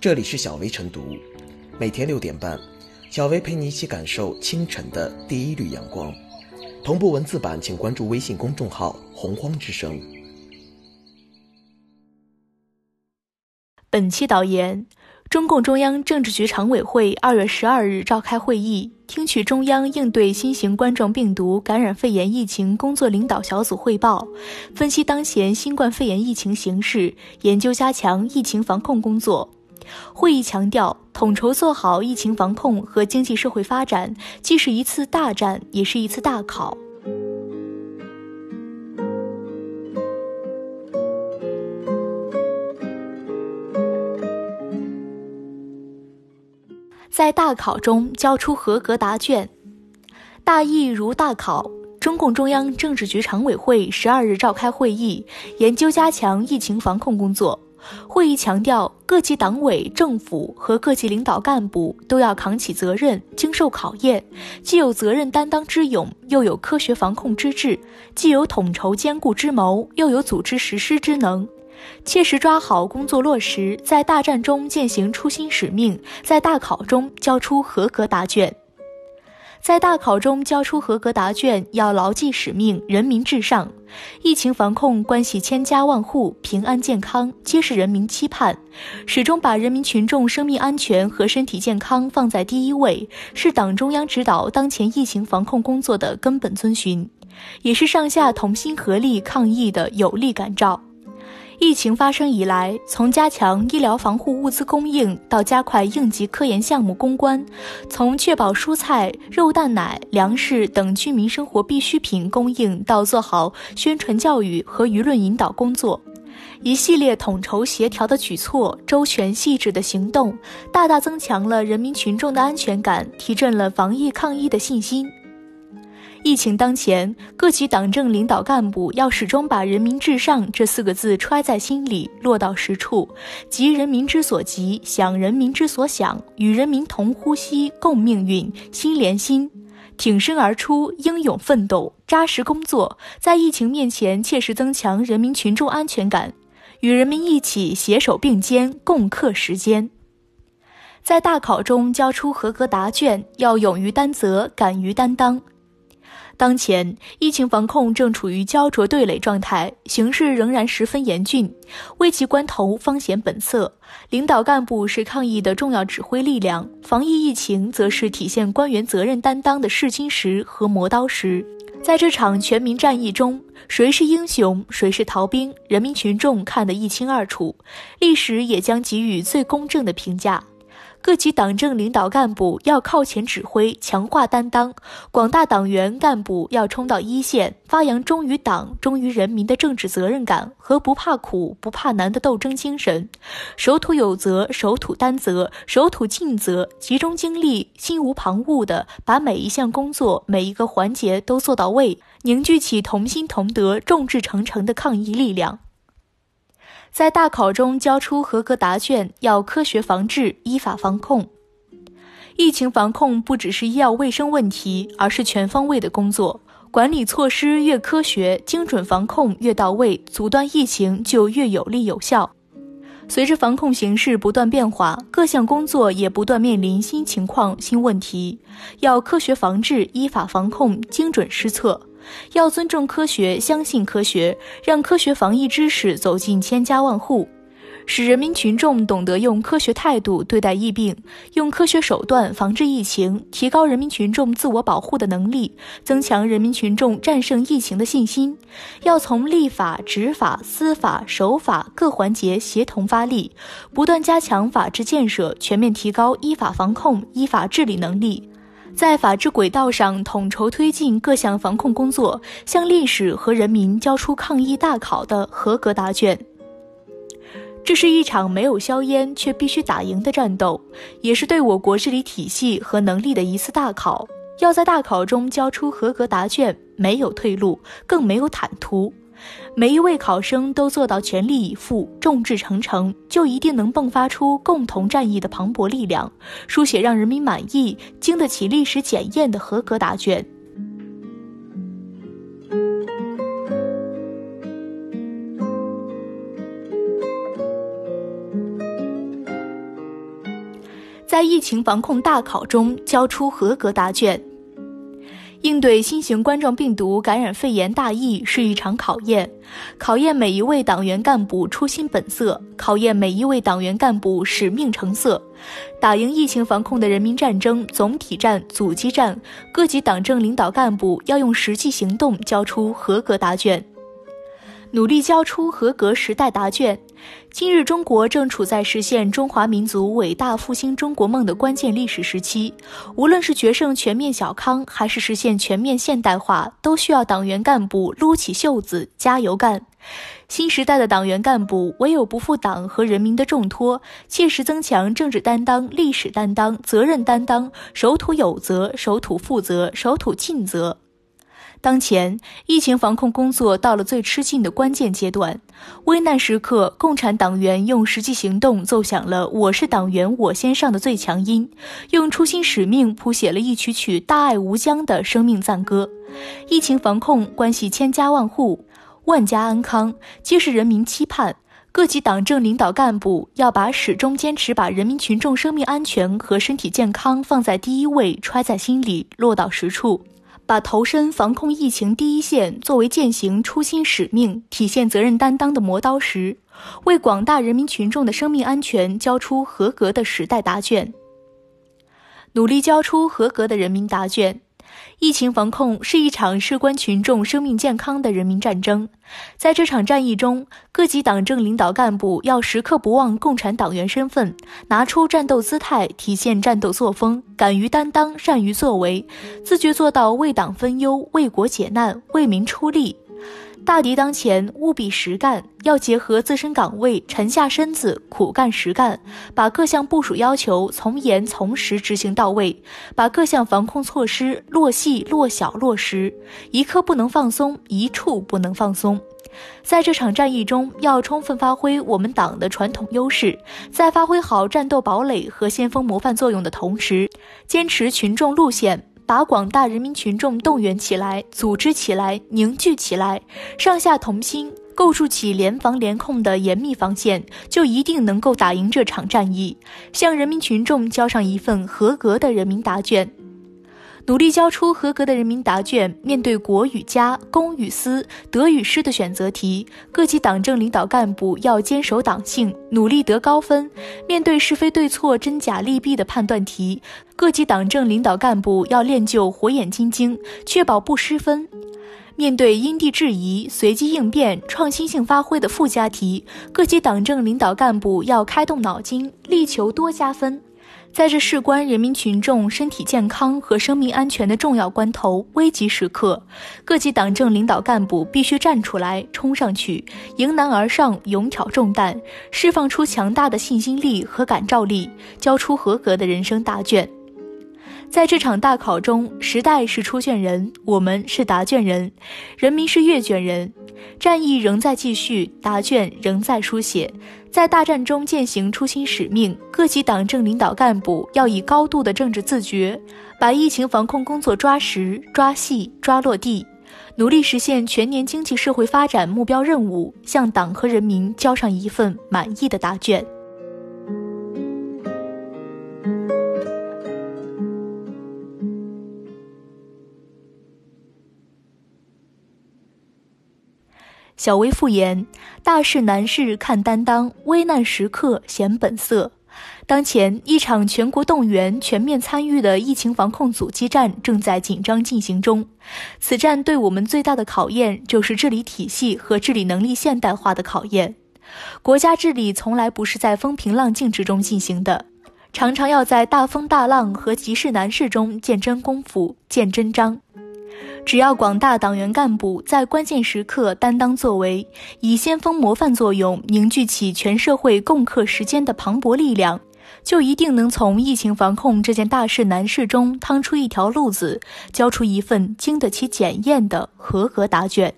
这里是小薇晨读，每天六点半，小薇陪你一起感受清晨的第一缕阳光。同步文字版，请关注微信公众号“洪荒之声”。本期导言：中共中央政治局常委会二月十二日召开会议，听取中央应对新型冠状病毒感染肺炎疫情工作领导小组汇报，分析当前新冠肺炎疫情形势，研究加强疫情防控工作。会议强调，统筹做好疫情防控和经济社会发展，既是一次大战，也是一次大考。在大考中交出合格答卷，大意如大考。中共中央政治局常委会十二日召开会议，研究加强疫情防控工作。会议强调，各级党委政府和各级领导干部都要扛起责任，经受考验，既有责任担当之勇，又有科学防控之志；既有统筹兼顾之谋，又有组织实施之能。切实抓好工作落实，在大战中践行初心使命，在大考中交出合格答卷。在大考中交出合格答卷，要牢记使命，人民至上。疫情防控关系千家万户，平安健康皆是人民期盼。始终把人民群众生命安全和身体健康放在第一位，是党中央指导当前疫情防控工作的根本遵循，也是上下同心合力抗疫的有力感召。疫情发生以来，从加强医疗防护物资供应到加快应急科研项目攻关，从确保蔬菜、肉蛋奶、粮食等居民生活必需品供应到做好宣传教育和舆论引导工作，一系列统筹协调的举措、周全细致的行动，大大增强了人民群众的安全感，提振了防疫抗疫的信心。疫情当前，各级党政领导干部要始终把“人民至上”这四个字揣在心里，落到实处，急人民之所急，想人民之所想，与人民同呼吸、共命运、心连心，挺身而出，英勇奋斗，扎实工作，在疫情面前切实增强人民群众安全感，与人民一起携手并肩，共克时艰。在大考中交出合格答卷，要勇于担责，敢于担当。当前疫情防控正处于焦灼对垒状态，形势仍然十分严峻，危急关头方显本色。领导干部是抗疫的重要指挥力量，防疫疫情则是体现官员责任担当的试金石和磨刀石。在这场全民战役中，谁是英雄，谁是逃兵，人民群众看得一清二楚，历史也将给予最公正的评价。各级党政领导干部要靠前指挥，强化担当；广大党员干部要冲到一线，发扬忠于党、忠于人民的政治责任感和不怕苦、不怕难的斗争精神。守土有责，守土担责，守土尽责，集中精力，心无旁骛地把每一项工作、每一个环节都做到位，凝聚起同心同德、众志成城的抗疫力量。在大考中交出合格答卷，要科学防治、依法防控。疫情防控不只是医药卫生问题，而是全方位的工作。管理措施越科学、精准，防控越到位，阻断疫情就越有力有效。随着防控形势不断变化，各项工作也不断面临新情况、新问题，要科学防治、依法防控、精准施策。要尊重科学，相信科学，让科学防疫知识走进千家万户，使人民群众懂得用科学态度对待疫病，用科学手段防治疫情，提高人民群众自我保护的能力，增强人民群众战胜疫情的信心。要从立法、执法、司法、守法各环节协同发力，不断加强法治建设，全面提高依法防控、依法治理能力。在法治轨道上统筹推进各项防控工作，向历史和人民交出抗疫大考的合格答卷。这是一场没有硝烟却必须打赢的战斗，也是对我国治理体系和能力的一次大考。要在大考中交出合格答卷，没有退路，更没有坦途。每一位考生都做到全力以赴、众志成城，就一定能迸发出共同战役的磅礴力量，书写让人民满意、经得起历史检验的合格答卷。在疫情防控大考中交出合格答卷。应对新型冠状病毒感染肺炎大疫是一场考验，考验每一位党员干部初心本色，考验每一位党员干部使命成色。打赢疫情防控的人民战争，总体战、阻击战，各级党政领导干部要用实际行动交出合格答卷。努力交出合格时代答卷。今日中国正处在实现中华民族伟大复兴中国梦的关键历史时期，无论是决胜全面小康，还是实现全面现代化，都需要党员干部撸起袖子加油干。新时代的党员干部唯有不负党和人民的重托，切实增强政治担当、历史担当、责任担当，守土有责、守土负责、守土尽责。当前疫情防控工作到了最吃劲的关键阶段，危难时刻，共产党员用实际行动奏响了“我是党员我先上”的最强音，用初心使命谱写了一曲曲大爱无疆的生命赞歌。疫情防控关系千家万户，万家安康，皆是人民期盼。各级党政领导干部要把始终坚持把人民群众生命安全和身体健康放在第一位揣在心里，落到实处。把投身防控疫情第一线作为践行初心使命、体现责任担当的磨刀石，为广大人民群众的生命安全交出合格的时代答卷，努力交出合格的人民答卷。疫情防控是一场事关群众生命健康的人民战争，在这场战役中，各级党政领导干部要时刻不忘共产党员身份，拿出战斗姿态，体现战斗作风，敢于担当，善于作为，自觉做到为党分忧、为国解难、为民出力。大敌当前，务必实干，要结合自身岗位，沉下身子，苦干实干，把各项部署要求从严从实执行到位，把各项防控措施落细落小落实，一刻不能放松，一处不能放松。在这场战役中，要充分发挥我们党的传统优势，在发挥好战斗堡垒和先锋模范作用的同时，坚持群众路线。把广大人民群众动员起来，组织起来，凝聚起来，上下同心，构筑起联防联控的严密防线，就一定能够打赢这场战役，向人民群众交上一份合格的人民答卷。努力交出合格的人民答卷。面对国与家、公与私、得与失的选择题，各级党政领导干部要坚守党性，努力得高分。面对是非对错、真假利弊的判断题，各级党政领导干部要练就火眼金睛，确保不失分。面对因地制宜、随机应变、创新性发挥的附加题，各级党政领导干部要开动脑筋，力求多加分。在这事关人民群众身体健康和生命安全的重要关头、危急时刻，各级党政领导干部必须站出来、冲上去，迎难而上，勇挑重担，释放出强大的信心力和感召力，交出合格的人生答卷。在这场大考中，时代是出卷人，我们是答卷人，人民是阅卷人。战役仍在继续，答卷仍在书写。在大战中践行初心使命，各级党政领导干部要以高度的政治自觉，把疫情防控工作抓实、抓细、抓落地，努力实现全年经济社会发展目标任务，向党和人民交上一份满意的答卷。小微复言：大事难事看担当，危难时刻显本色。当前一场全国动员、全面参与的疫情防控阻击战正在紧张进行中。此战对我们最大的考验，就是治理体系和治理能力现代化的考验。国家治理从来不是在风平浪静之中进行的，常常要在大风大浪和急事难事中见真功夫、见真章。只要广大党员干部在关键时刻担当作为，以先锋模范作用凝聚起全社会共克时艰的磅礴力量，就一定能从疫情防控这件大事难事中趟出一条路子，交出一份经得起检验的合格答卷。